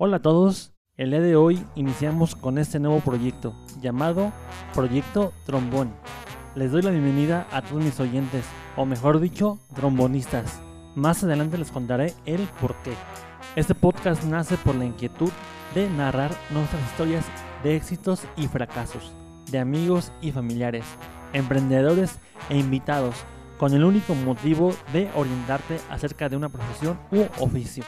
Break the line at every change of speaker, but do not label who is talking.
Hola a todos, el día de hoy iniciamos con este nuevo proyecto llamado Proyecto Trombón. Les doy la bienvenida a todos mis oyentes, o mejor dicho, trombonistas. Más adelante les contaré el porqué. Este podcast nace por la inquietud de narrar nuestras historias de éxitos y fracasos, de amigos y familiares, emprendedores e invitados, con el único motivo de orientarte acerca de una profesión u oficio.